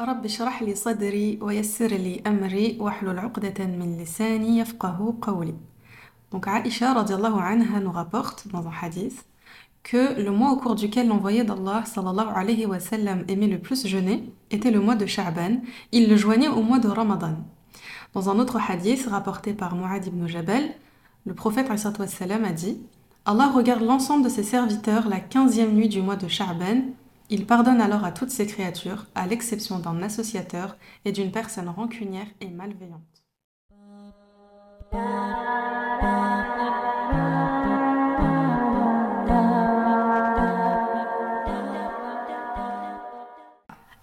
رب اشرح لي صدري ويسر لي أمري واحلل عقدة من لساني يفقه قولي. Donc Aïcha radiallahu anha nous rapporte dans un hadith que le mois au cours duquel l'envoyé d'Allah sallallahu alayhi wa sallam aimait le plus jeûner était le mois de Sha'ban. Il le joignait au mois de Ramadan. Dans un autre hadith rapporté par Mu'ad ibn Jabal, le prophète sallam a dit Allah regarde l'ensemble de ses serviteurs la quinzième nuit du mois de Sha'ban il pardonne alors à toutes ses créatures, à l'exception d'un associateur et d'une personne rancunière et malveillante.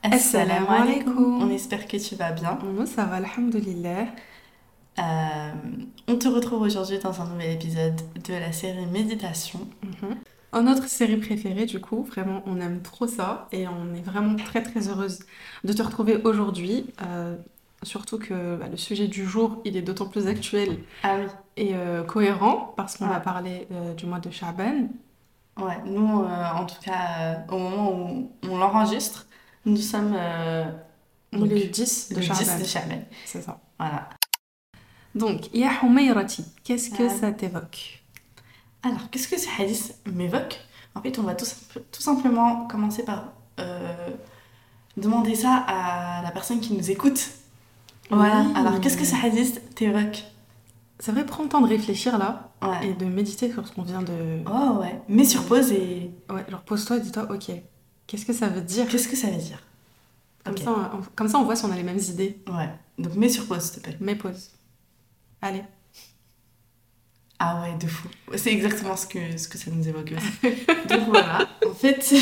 Assalamu alaikum. On espère que tu vas bien. Moi, ça va, alhamdoulilah. Euh, on te retrouve aujourd'hui dans un nouvel épisode de la série Méditation. Mhm. Notre série préférée, du coup, vraiment, on aime trop ça et on est vraiment très très heureuse de te retrouver aujourd'hui. Euh, surtout que bah, le sujet du jour, il est d'autant plus actuel ah oui. et euh, cohérent parce qu'on va parler euh, du mois de Shaban. Ouais, nous, en tout cas, au moment où on l'enregistre, nous sommes donc, le 10 de Shaban. 10 de Shaban. C'est ça. Voilà. Donc, Ya Humayrati, qu'est-ce que ça t'évoque? Alors, qu'est-ce que ce hadith m'évoque? En fait, on va tout, tout simplement commencer par euh, demander ça à la personne qui nous écoute. Voilà. Alors, qu'est-ce que ce hadith t'évoque? C'est vrai, prends le temps de réfléchir là et de méditer sur ce qu'on vient de. Oh ouais. Mets sur pause et. Ouais, alors pose-toi et dis-toi, ok, qu'est-ce que ça veut dire? Qu'est-ce que ça veut dire? Comme, ça, on, comme ça, on voit si on a les mêmes idées. Ouais. Donc, mets sur pause, s'il te plaît. Mets pause. Allez. Ah ouais, de fou. C'est exactement ce que, ce que ça nous évoque aussi. Donc voilà, en fait...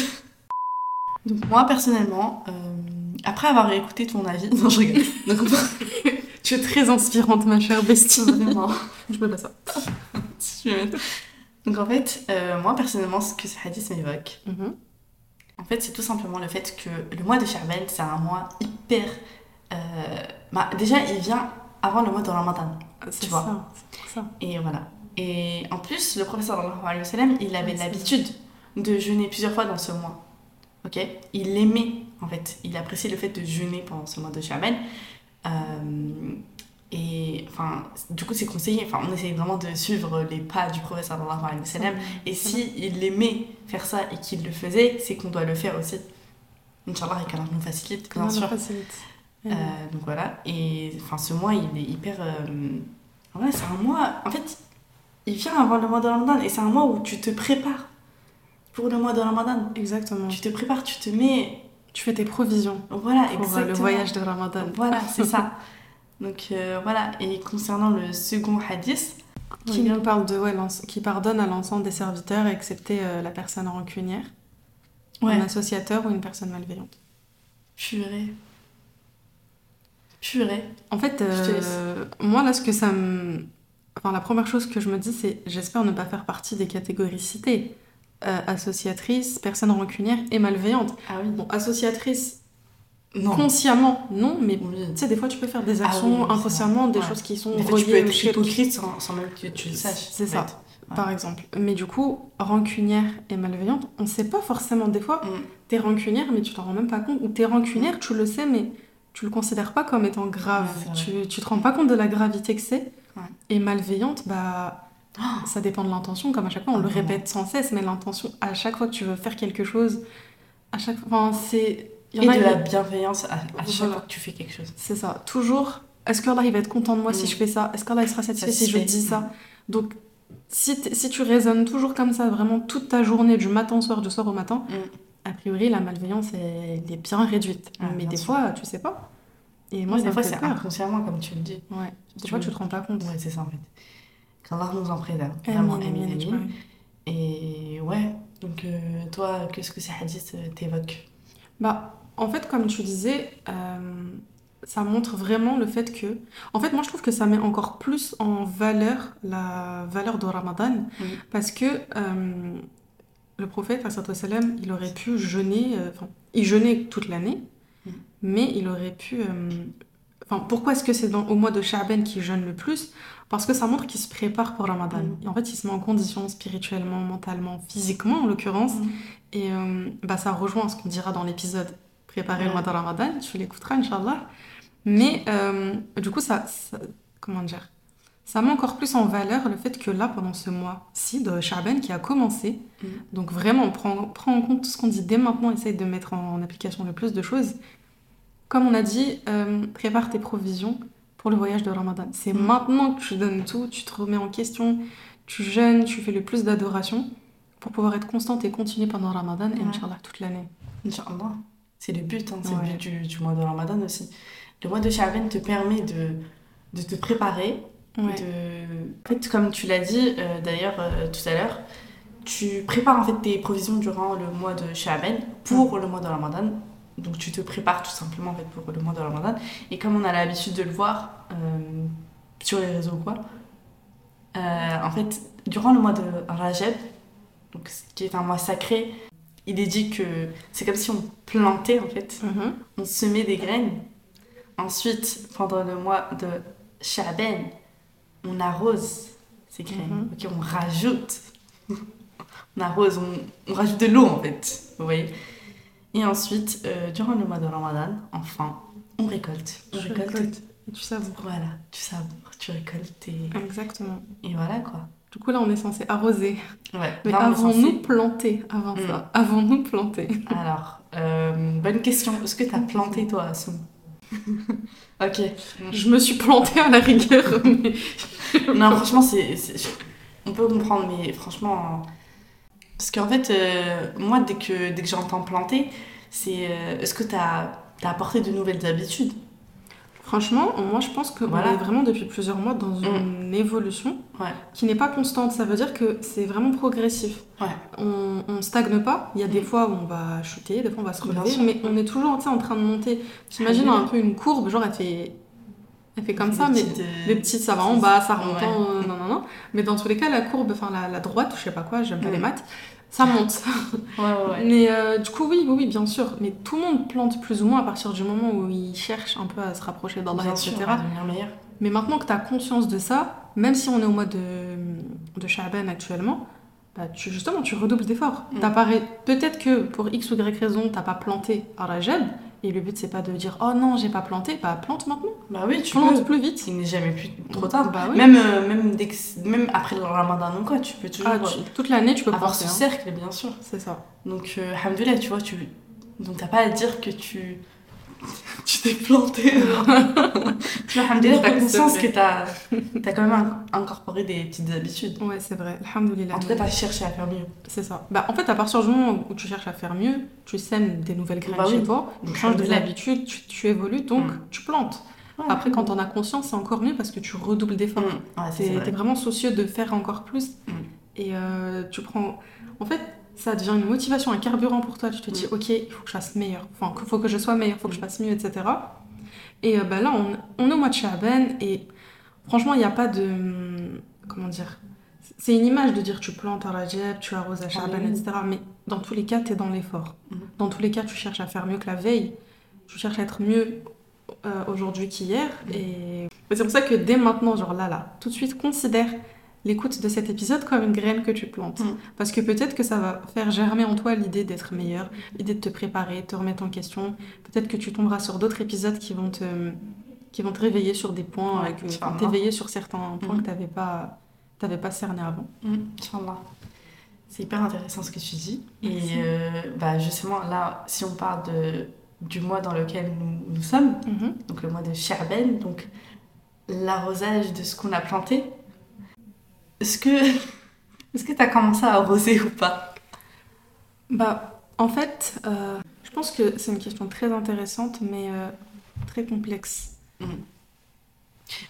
Donc moi, personnellement, euh, après avoir écouté ton avis... Non, je rigole. Donc, tu es très inspirante, ma chère bestie. Vraiment. je peux pas ça. Donc en fait, euh, moi, personnellement, ce que ce hadith m'évoque, mm-hmm. en fait, c'est tout simplement le fait que le mois de Charben, c'est un mois hyper... Euh, bah, déjà, il vient avant le mois de Ramadan. Tu vois. Ça, ça. Et voilà. Et en plus, le professeur il avait l'habitude de jeûner plusieurs fois dans ce mois. Ok? Il aimait, en fait, il appréciait le fait de jeûner pendant ce mois de Shaban. Euh, et enfin, du coup, c'est conseillé. Enfin, on essaye vraiment de suivre les pas du professeur. Et si il aimait faire ça et qu'il le faisait, c'est qu'on doit le faire aussi. Inch'Allah, et qu'Allah nous facilite, bien sûr. Euh, donc voilà. Et enfin, ce mois, il est hyper. Euh... Ouais, c'est un mois. En fait, il vient avant le mois de Ramadan et c'est un mois où tu te prépares pour le mois de Ramadan. Exactement. Tu te prépares, tu te mets. Tu fais tes provisions. Voilà, pour exactement. le voyage de Ramadan. Voilà, c'est ça. Donc euh, voilà, et concernant le second hadith, qui nous parle de ouais, qui pardonne à l'ensemble des serviteurs, excepté euh, la personne rancunière, ouais. un associateur ou une personne malveillante. Purée. Purée. En fait, euh, moi là, ce que ça me Enfin, la première chose que je me dis, c'est j'espère ne pas faire partie des catégories citées. Euh, associatrice, personne rancunière et malveillante. Ah oui. Bon, associatrice, non. consciemment, non, mais tu sais, des fois tu peux faire des actions ah oui, inconsciemment, des ouais. choses qui sont mais reliées. Tu peux être hypocrite sans, sans, même que tu le saches. C'est ça, ouais. par exemple. Mais du coup, rancunière et malveillante, on sait pas forcément. Des fois, mm. t'es rancunière, mais tu t'en rends même pas compte. Ou t'es rancunière, mm. tu le sais, mais tu le considères pas comme étant grave. Ouais, tu, tu te rends pas compte de la gravité que c'est. Et malveillante, bah, oh ça dépend de l'intention, comme à chaque fois, on le répète sans cesse, mais l'intention, à chaque fois que tu veux faire quelque chose, à chaque fois, enfin, c'est... Y en Et a de la bienveillance à, à chaque voilà. fois que tu fais quelque chose. C'est ça, toujours, est-ce qu'Allah il va être content de moi mmh. si je fais ça? Est-ce qu'Allah il sera satisfait si je dis ça? Donc, si, si tu raisonnes toujours comme ça, vraiment toute ta journée, du matin au soir, du soir au matin, mmh. a priori, la malveillance, elle, elle est bien réduite. Ah, mais bien des sûr. fois, tu sais pas. Et moi, Oui, des fois, c'est inconsciemment, comme tu le dis. Ouais. Des Tu- fois, tu te rends pas compte. Ouais, c'est ça en fait. Qu'Allah nous en préserve. Vraiment, Amin. Et ouais, donc euh, toi, qu'est-ce que ces hadiths euh, t'évoquent? Bah, en fait, comme tu disais, euh, ça montre vraiment le fait que... En fait, moi, je trouve que ça met encore plus en valeur la valeur de Ramadan, Oui. parce que euh, le prophète, il aurait pu jeûner... Enfin, il jeûnait toute l'année. Mais il aurait pu... euh, Enfin, pourquoi est-ce que c'est dans- au mois de Sha'ban qu'il jeûne le plus? Parce que ça montre qu'il se prépare pour Ramadan. Mm. Et en fait, il se met en condition spirituellement, mentalement, physiquement en l'occurrence. Mm. Et euh, bah, ça rejoint ce qu'on dira dans l'épisode préparer le mois de Ramadan. Tu l'écouteras, Inch'Allah. Mais euh, du coup, ça, ça- comment dire, ça met encore plus en valeur le fait que là, pendant ce mois-ci de Sha'ban qui a commencé, Mhm. donc vraiment, on prend, prend en compte tout ce qu'on dit dès maintenant, essaye de mettre en, en application le plus de choses. Comme on a dit, euh, prépare tes provisions pour le voyage de Ramadan. C'est Mhm. maintenant que tu donnes tout, tu te remets en question, tu jeûnes, tu fais le plus d'adoration pour pouvoir être constante et continuer pendant Ramadan et Ouais. Inch'Allah toute l'année. Inch'Allah. C'est le but, hein, c'est Ouais. le but du, du mois de Ramadan aussi. Le mois de Sha'ban te permet de, de te préparer. Ouais. De... En fait, comme tu l'as dit euh, d'ailleurs euh, tout à l'heure, tu prépares en fait tes provisions durant le mois de Sha'ban pour le mois de Ramadan. Donc tu te prépares tout simplement en fait, pour le mois de Ramadan. Et comme on a l'habitude de le voir euh, sur les réseaux ou quoi, euh, en fait, durant le mois de Rajab, donc, qui est un mois sacré, il est dit que c'est comme si on plantait en fait Mhm. on semait des graines. Ensuite, pendant le mois de Sha'ban, on arrose ces graines. Ok, on rajoute. on arrose, on, on rajoute de l'eau en fait. Vous voyez? Et ensuite, euh, durant le mois de Ramadan, enfin, on récolte. On Tu récolte. et tu savoures. Voilà, tu savoures, tu récoltes et, Exactement. et voilà quoi. Du coup, là, on est censé arroser. Ouais, Mais avons-nous censé- planté avant Mm. ça Avons-nous planté Alors, euh, bonne question. Est-ce que t'as planté toi, Assoum Ok. Je me suis plantée à la rigueur, mais... Non, franchement, c'est- on peut comprendre, mais franchement. Parce qu'en fait, euh, moi, dès que, dès que j'entends planter, c'est. euh, est-ce que tu as, apporté de nouvelles habitudes? Franchement, moi, je pense qu'on Voilà. est vraiment depuis plusieurs mois dans une évolution Ouais. qui n'est pas constante. Ça veut dire que c'est vraiment progressif. Ouais. On, on stagne pas. Il y a des Mm. fois où on va chuter, des fois on va se relever, mais on est toujours en train de monter. J'imagine un peu une courbe, genre elle fait, elle fait comme ça, mais petites, euh, les petites ça va en bas, ça remonte en... Non, non, non. Mais dans tous les cas, la courbe, enfin la, la droite, ou je sais pas quoi, j'aime pas les maths, ça monte. Ouais, ouais, ouais. Mais euh, du coup, oui, oui, oui, bien sûr. Mais tout le monde plante plus ou moins à partir du moment où il cherche un peu à se rapprocher d'Allah, etc. Mais maintenant que tu as conscience de ça, même si on est au mois de, de Sha'ban actuellement, bah, tu, justement, tu redoubles d'efforts. Mm. Peut-être que pour X ou Y raison, t'as pas planté à Rajab, et le but c'est pas de dire oh non, j'ai pas planté, bah plante maintenant, Bah oui, tu plante peux. plus vite. Il n'est jamais plus trop tard. Bah oui. Même, euh, même, dès que- même après le ramadan ou quoi, tu peux toujours Ah, tu- toute l'année tu peux avoir planter. ce hein. cercle, bien sûr. C'est ça. Donc, euh, tu vois, tu... Donc, t'as pas à dire que tu... tu t'es planté. tu vois, alhamdoulilah, t'as conscience que t'as as quand même in- incorporé des petites habitudes. Ouais, c'est vrai. Alhamdoulilah. En tout cas, t'as cherché à faire mieux. C'est ça. Bah, en fait, à partir du moment où tu cherches à faire mieux, tu sèmes des nouvelles graines Bah oui. chez toi, tu changes des habitudes, tu, tu évolues, donc Mm. tu plantes. Ouais, Après, quand on a conscience, c'est encore mieux parce que tu redoubles d'efforts. Mm. Ouais, vrai. t'es vraiment soucieux de faire encore plus. Mm. Et euh, tu prends. En fait, ça devient une motivation, un carburant pour toi. Tu te dis, Mm. ok, il faut que je fasse meilleur. Enfin, il faut que je sois meilleur, il faut que je Mm. fasse mieux, etc. Et euh, bah, là, on, on est au mois de Sha'ban et franchement, il n'y a pas de. Comment dire C'est une image de dire tu plantes à Rajab, tu arroses à Sha'ban, oui. etc. Mais dans tous les cas, tu es dans l'effort. Mm. Dans tous les cas, tu cherches à faire mieux que la veille. Tu cherches à être mieux euh, aujourd'hui qu'hier. Et c'est pour ça que dès maintenant, genre là, là, tout de suite, considère l'écoute de cet épisode comme une graine que tu plantes. Mm. Parce que peut-être que ça va faire germer en toi l'idée d'être meilleur, l'idée de te préparer, de te remettre en question. Peut-être que tu tomberas sur d'autres épisodes qui vont te, qui vont te réveiller sur des points, Ouais, euh, que- vont t'éveiller sur certains points Mm. que tu n'avais pas, t'avais pas cerné avant. Mm, Inch'Allah. C'est hyper intéressant ce que tu dis. Et euh, bah, justement, là, si on parle de, du mois dans lequel nous, nous sommes, Mhm. donc le mois de Sha'ban, donc l'arrosage de ce qu'on a planté, est-ce que est-ce que tu as commencé à arroser ou pas? Bah, en fait, euh, je pense que c'est une question très intéressante, mais euh, très complexe.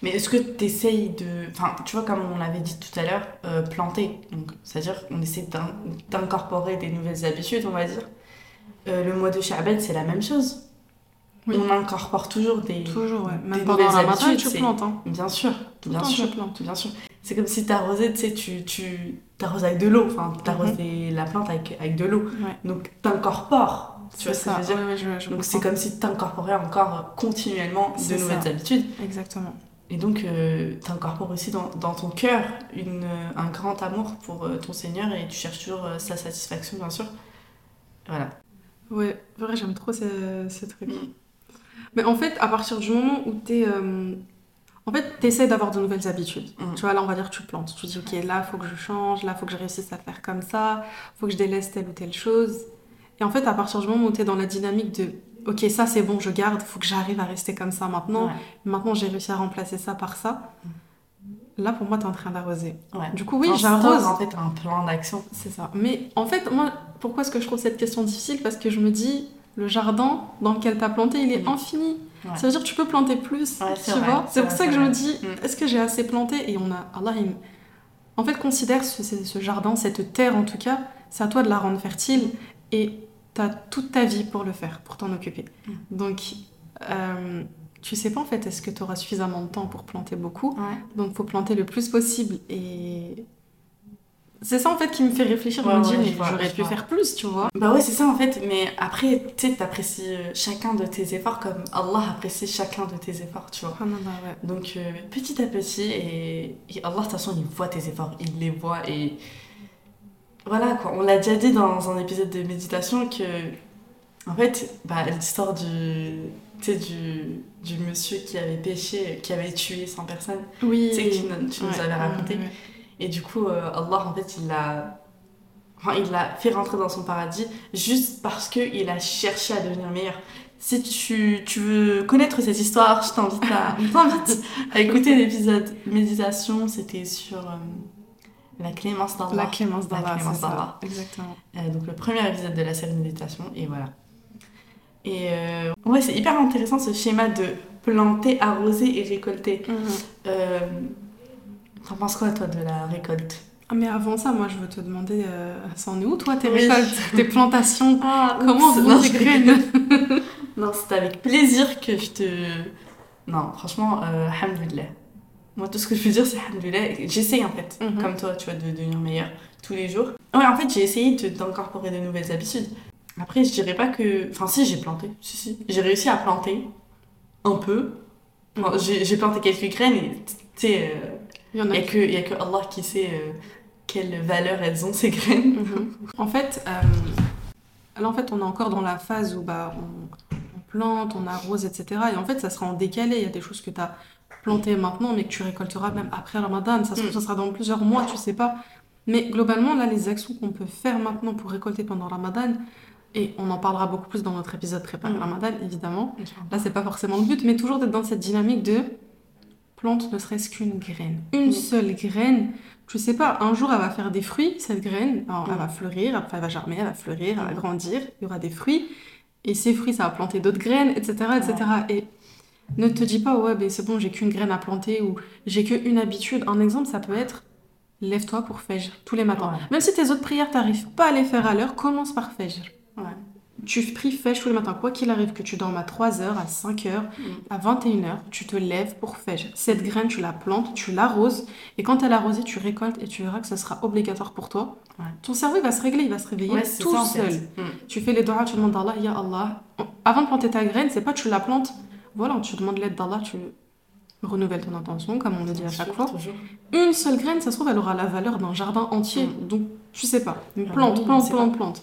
Mais est-ce que tu essayes de. Enfin, tu vois, comme on l'avait dit tout à l'heure, euh, planter. Donc, c'est-à-dire qu'on essaie d'in- d'incorporer des nouvelles habitudes, on va dire. Le mois de Sha'ban, c'est la même chose. Oui. On incorpore toujours des. Toujours, ouais. Même des pendant Ramadan, habitudes, tu c'est- plantes. Hein. Bien sûr, Tout bien temps, sûr. Bien sûr. C'est comme si t'arrosais, tu sais, tu, tu t'arroses avec de l'eau. Enfin, t'arroses des- la plante avec, avec de l'eau. Ouais. Donc, t'incorpores. Tu vois ce que je veux dire Ouais, ouais, je- je Donc, c'est comme si t'incorporais encore continuellement de nouvelles ça. habitudes. Exactement. Et donc, euh, t'incorpores aussi dans, dans ton cœur une, euh, un grand amour pour euh, ton Seigneur et tu cherches toujours euh, sa satisfaction, bien sûr. Voilà. Ouais, vrai, j'aime trop ce, ce truc. Mm. Mais en fait, à partir du moment où t'es. En fait, t'essaies d'avoir de nouvelles habitudes. Mm. Tu vois, là, on va dire, tu plantes. Tu dis, ok, là, faut que je change, là, faut que je réussisse à faire comme ça, faut que je délaisse telle ou telle chose. Et en fait, à partir du moment où t'es dans la dynamique de, ok, ça, c'est bon, je garde, faut que j'arrive à rester comme ça maintenant. Ouais. Maintenant, j'ai réussi à remplacer ça par ça. Là, pour moi, t'es en train d'arroser. Ouais. Du coup, oui, j'arrose. en fait un plan d'action. C'est ça. Mais en fait, moi, pourquoi est-ce que je trouve cette question difficile? Parce que je me dis, le jardin dans lequel tu as planté, il est Mm. infini. Ouais. Ça veut dire que tu peux planter plus. Ouais, tu vrai, vois c'est pour vrai, ça que je me dis, Mm. est-ce que j'ai assez planté Et on a. Allah, il... En fait, considère ce, ce- ce jardin, cette terre en tout cas, c'est à toi de la rendre fertile et tu as toute ta vie pour le faire, pour t'en occuper. Mm. Donc, euh, tu sais pas en fait, est-ce que tu auras suffisamment de temps pour planter beaucoup Ouais. donc faut planter le plus possible et c'est ça en fait qui me fait réfléchir. Ouais, me dis ouais, je vois, j'aurais pu faire plus, tu vois. Bah ouais, c'est ça en fait, mais après, tu sais, t'apprécies euh, chacun de tes efforts comme Allah apprécie chacun de tes efforts, tu vois. Ah non, bah ouais. Donc euh, petit à petit, et, et Allah de toute façon il voit tes efforts, il les voit et voilà quoi. On l'a déjà dit dans un épisode de méditation que en fait, bah, l'histoire du, tu sais, du, du monsieur qui avait péché, qui avait tué 100 personnes, Oui. tu sais que tu, nous- tu nous Ouais, avais raconté. Et du coup, euh, Allah en fait il l'a enfin, il l'a fait rentrer dans son paradis juste parce qu'il a cherché à devenir meilleur. Si tu, tu veux connaître cette histoire, je t'invite à, à écouter l'épisode méditation. C'était sur euh, la clémence d'Allah. La clémence La d'Allah, c'est ça. Exactement. Euh, donc le premier épisode de la série méditation. Et voilà. Et ouais, c'est hyper intéressant ce schéma de planter, arroser et récolter. Euh, T'en penses quoi toi de la récolte? Ah, mais avant ça, moi je veux te demander, euh, c'en est où toi tes Oui. récoltes, tes plantations? Ah, Comment oups, vont tes graines Non, c'est avec plaisir que je te. Non, franchement, euh. Moi, tout ce que je peux dire, c'est alhamdoulilah. J'essaye en fait, Mhm. comme toi, tu vois, de devenir meilleur tous les jours. Ouais, en fait, j'ai essayé d'incorporer de nouvelles habitudes. Après, je dirais pas que. Enfin, si, j'ai planté. Si, si. J'ai réussi à planter un peu. Enfin, j'ai planté quelques graines et tu sais, euh, Il y en a qui- a que Allah qui sait euh, quelle valeur elles ont, ces graines. Mhm. En fait, euh, là en fait on est encore dans la phase où bah, on, on plante, on arrose, etc. Et en fait ça sera en décalé. Il y a des choses que tu as plantées maintenant mais que tu récolteras même après Ramadan. Ça Mm. ça sera dans plusieurs mois, tu sais pas. Mais globalement, là les actions qu'on peut faire maintenant pour récolter pendant Ramadan, et on en parlera beaucoup plus dans notre épisode préparé Mm. Ramadan, évidemment. Là, c'est pas forcément le but, mais toujours d'être dans cette dynamique de plante ne serait-ce qu'une graine. Une seule graine. Tu sais pas, un jour elle va faire des fruits, cette graine. Alors, Elle va fleurir, après elle va germer, elle va fleurir, elle va grandir, il y aura des fruits. Et ces fruits, ça va planter d'autres graines, etc. etc. Et ne te dis pas, ouais, ben c'est bon, j'ai qu'une graine à planter ou j'ai qu'une habitude. Un exemple, ça peut être lève-toi pour Fajr tous les matins. Même si tes autres prières, t'arrives pas à les faire à l'heure, commence par Fajr. Ouais. Tu pries Fajr tous les matins, quoi qu'il arrive, que tu dormes à 3h, à 5h, Mm. à 21h, tu te lèves pour Fajr. Cette graine, tu la plantes, tu l'arroses, et quand elle est arrosée, tu récoltes et tu verras que ce sera obligatoire pour toi. Ouais. Ton cerveau, il va se régler, il va se réveiller Ouais, tout ça seul. Mm. Tu fais les doigts, tu demandes d'Allah, Ya Allah. Avant de planter ta graine, c'est pas tu la plantes, voilà, tu demandes l'aide d'Allah, tu renouvelles ton intention, comme on le dit à chaque fois. toujours. Une seule graine, ça se trouve, elle aura la valeur d'un jardin entier. Mm. Donc, tu sais pas. Ah plante, oui, plante, plante, plante.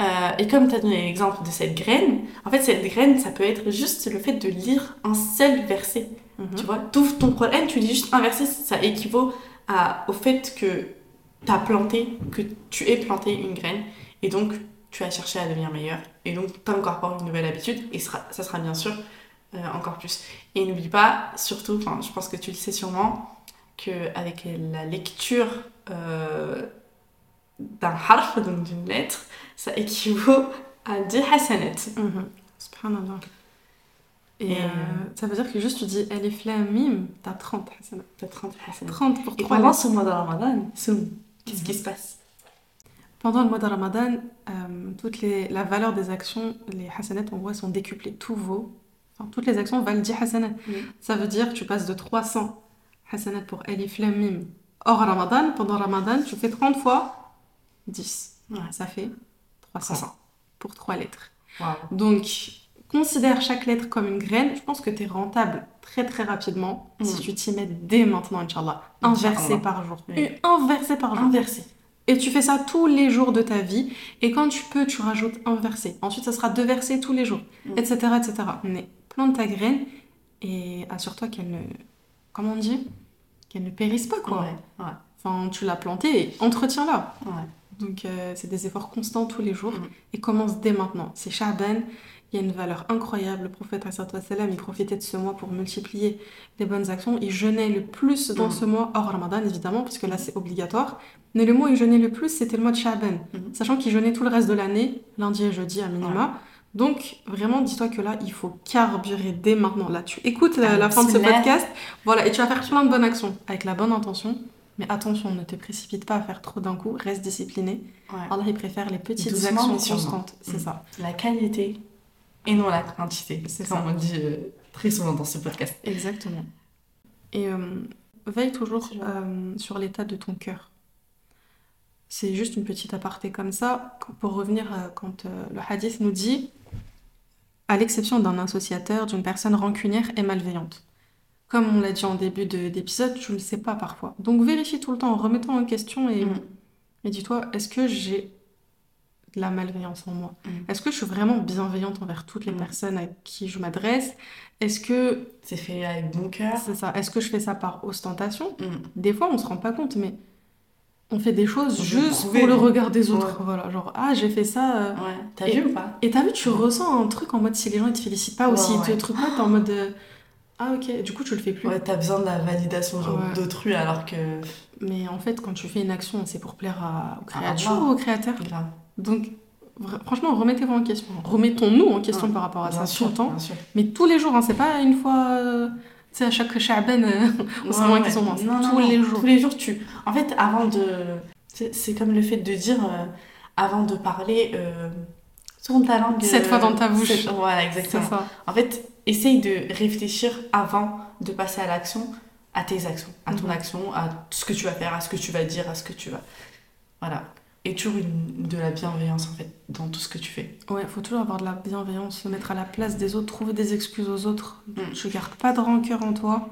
Euh, et comme tu as donné l'exemple de cette graine, en fait, cette graine, ça peut être juste le fait de lire un seul verset. Mhm. Tu vois, tout ton Coran, tu lis juste un verset, ça équivaut à, au fait que tu as planté, que tu aies planté une graine, et donc tu as cherché à devenir meilleur, et donc tu incorpores une nouvelle habitude, et sera- ça sera bien sûr euh, encore plus. Et n'oublie pas, surtout, je pense que tu le sais sûrement, qu'avec la lecture euh, d'un harf, donc d'une lettre, ça équivaut à 10 hasanat. Mhm. Subhanallah. Et Et, euh, ça veut dire que juste tu dis Alif Lam Mim, t'as 30 hasanat. T'as 30 hasanat. 30 pour Et 3 pendant ce mois de Ramadan, qu'est-ce Mhm. qui se passe? Pendant le mois de Ramadan, euh, toutes les, la valeur des actions, les hasanats en gros, sont décuplées. Tout vaut. Enfin, toutes les actions valent 10 hasanat. Mhm. Ça veut dire que tu passes de 300 hasanat pour Alif Lam Mim hors Ramadan. Pendant Ramadan, tu fais 30 fois 10. Ouais. Ça fait 300 300. pour 3 lettres. Donc, considère chaque lettre comme une graine. Je pense que tu es rentable très très rapidement si tu t'y mets dès maintenant, Inch'Allah. Un verset par jour. Oui. Un verset par jour. Un verset. Et tu fais ça tous les jours de ta vie. Et quand tu peux, tu rajoutes un verset. Ensuite, ça sera deux versets tous les jours, etc., etc. Mais plante ta graine et assure-toi qu'elle ne... Comment on dit? Qu'elle ne périsse pas, quoi. Ouais, ouais, Enfin, tu l'as plantée et entretiens-la. ouais. Donc, euh, c'est des efforts constants tous les jours. Mm. Et commence dès maintenant. C'est Sha'ban. Il y a une valeur incroyable. Le prophète, il profitait de ce mois pour multiplier les bonnes actions. Il jeûnait le plus dans Mm. ce mois, hors Ramadan, évidemment, parce que là, c'est obligatoire. Mais le mois où il jeûnait le plus, c'était le mois de Sha'ban. Mhm. Sachant qu'il jeûnait tout le reste de l'année, lundi et jeudi à minima. Donc, vraiment, dis-toi que là, il faut carburer dès maintenant. Là, tu écoutes la, la fin de ce podcast. Voilà, et tu vas faire plein de bonnes actions avec la bonne intention. Mais attention, ne te précipite pas à faire trop d'un coup. Reste discipliné. ouais. Allah, il préfère les petites Doucement, actions constantes. C'est Mm. ça. La qualité et non la quantité. C'est comme ça. on dit euh, très souvent dans ce podcast. Exactement. Et euh, veille toujours euh, sur l'état de ton cœur. C'est juste une petite aparté comme ça, pour revenir quand le hadith nous dit, à l'exception d'un associateur, d'une personne rancunière et malveillante. Comme on l'a dit en début de- d'épisode, tu ne le sais pas parfois. Donc vérifie tout le temps en remettant en question et, Mm. et dis-toi, est-ce que j'ai de la malveillance en moi? Mm. Est-ce que je suis vraiment bienveillante envers toutes les Mm. personnes à qui je m'adresse? Est-ce que C'est fait avec bon cœur. c'est ça. Est-ce que je fais ça par ostentation? Des fois, on se rend pas compte, mais on fait des choses On juste pour le regard des autres. Ouais. Voilà, genre, ah, j'ai fait ça. euh. Ouais. T'as Et- vu ou pas? Et t'as vu, tu ressens un truc en mode si les gens ils te félicitent pas ou Ouais, s'ils te truquent pas, t'es en mode euh, ah, ok, du coup, tu le fais plus. Ouais, t'as besoin de la validation Ouais. d'autrui alors que. Mais en fait, quand tu fais une action, c'est pour plaire à, aux créatures Allah. ou aux créateurs. Grave. Donc, franchement, remettez-vous en question. Remettons-nous en question Ouais. par rapport à Bien ça sûr, tout le temps. bien sûr. Mais tous les jours, hein, c'est pas une fois. euh, tu sais, à chaque Sha'ban, euh, on se remet en question. hein, Non, non, tous non. les jours. Tous les jours, tu. En fait, avant de. C'est c'est comme le fait de dire, euh, avant de parler, Sept euh, fois dans ta bouche. Voilà, exactement. ça. En fait, essaye de réfléchir avant de passer à l'action, à tes actions, à ton Mhm. action, à ce que tu vas faire, à ce que tu vas dire, à ce que tu vas. Voilà. Et toujours une, de la bienveillance, en fait, dans tout ce que tu fais. Ouais, faut toujours avoir de la bienveillance, se mettre à la place des autres, trouver des excuses aux autres. Mm. Tu gardes pas de rancœur en toi.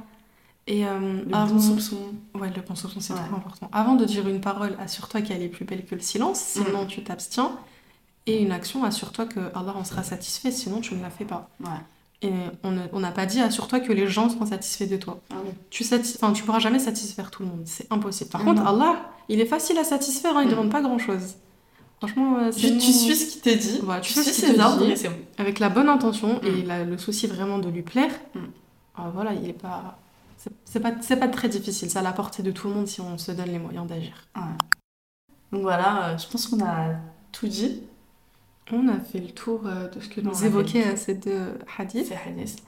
Et euh, Le avant... bon soupçon. Ouais, le bon soupçon, c'est Ouais. trop important. Avant de dire une parole, assure-toi qu'elle est plus belle que le silence, sinon tu t'abstiens. Et une action, assure-toi que Allah en sera satisfait, sinon tu ne la fais pas. Ouais. Et on ne- n'a pas dit, assure-toi que les gens seront satisfaits de toi. Ah oui. Tu tu pourras jamais satisfaire tout le monde, c'est impossible. Par Ah contre. Allah, il est facile à satisfaire, hein, il Mm. demande pas grand-chose. Franchement, euh, c'est Tu, tu suis ce qu'il te dit, Voilà, tu suis ses ordres c'est bon. avec la bonne intention Mm. et la- le souci vraiment de lui plaire, Mm. ah, voilà, il est pas. c'est- pas, c'est pas très difficile, c'est à la portée de tout le monde si on se donne les moyens d'agir. Ouais. Donc voilà, euh, je pense qu'on a tout dit. On a fait le tour euh, de ce que nous évoquait le à ces deux hadiths. Hadith.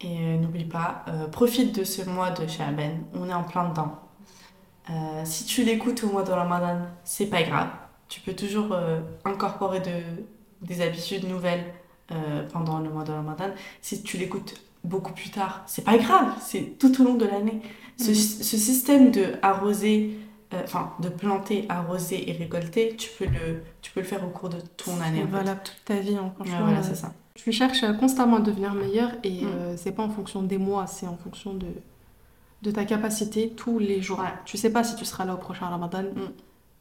Et euh, n'oublie pas, euh, profite de ce mois de Sha'ban. On est en plein dedans. Euh, si tu l'écoutes au mois de Ramadan, c'est pas grave. Tu peux toujours euh, incorporer de, des habitudes nouvelles euh, pendant le mois de Ramadan. Si tu l'écoutes beaucoup plus tard, c'est pas grave. C'est tout au long de l'année. Ce, Mhm. ce système de arroser, euh, enfin de planter, arroser et récolter, tu peux le, tu peux le faire au cours de ton année. C'est fait. valable toute ta vie, hein, Ouais, franchement. voilà, euh, c'est ça. Tu cherches euh, constamment à devenir meilleur et Mm. euh, c'est pas en fonction des mois, c'est en fonction de, de ta capacité tous les jours. Ouais. Tu sais pas si tu seras là au prochain Ramadan. Mm.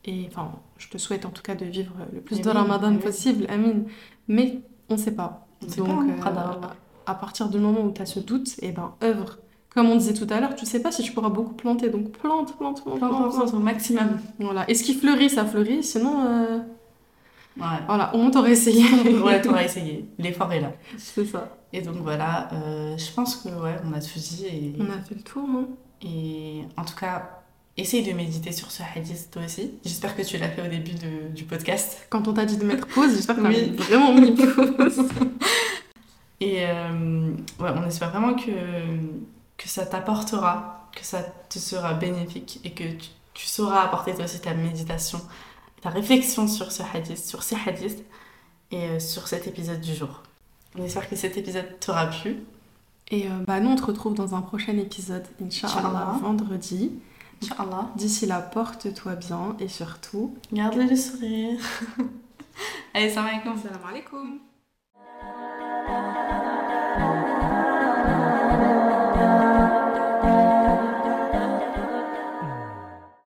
Et enfin, je te souhaite en tout cas de vivre le plus de Ramadan possible, Amin. Mais on sait pas. On sait Donc, pas, hein, euh, à partir du moment où tu as ce doute, et ben œuvre. Comme on disait tout à l'heure, tu sais pas si tu pourras beaucoup planter, donc plante, plante, plante, plante, plante. au maximum. Voilà. Et ce qui fleurit, ça fleurit, sinon, euh, Ouais. voilà, au moins t'aurais essayé. ouais, t'auras essayé. L'effort est là. C'est ça. Et donc voilà, euh, je pense que ouais, on a tout dit. Et, On a fait le tour, hein. et en tout cas, essaye de méditer sur ce hadith toi aussi. J'espère que tu l'as fait au début de- du podcast. Quand on t'a dit de mettre pause, j'espère que t'as Oui. vraiment mis pause. Et euh, ouais, on espère vraiment que, que ça t'apportera, que ça te sera bénéfique et que tu, tu sauras apporter toi aussi ta méditation, ta réflexion sur ce hadith, sur ces hadiths et euh, sur cet épisode du jour. On espère que cet épisode t'aura plu. Et euh, bah, nous, on te retrouve dans un prochain épisode, Inch'Allah, vendredi. Inch'Allah. D'ici là, porte-toi bien et surtout, Garde le sourire. Allez, salam alaikum. salam alaikum. la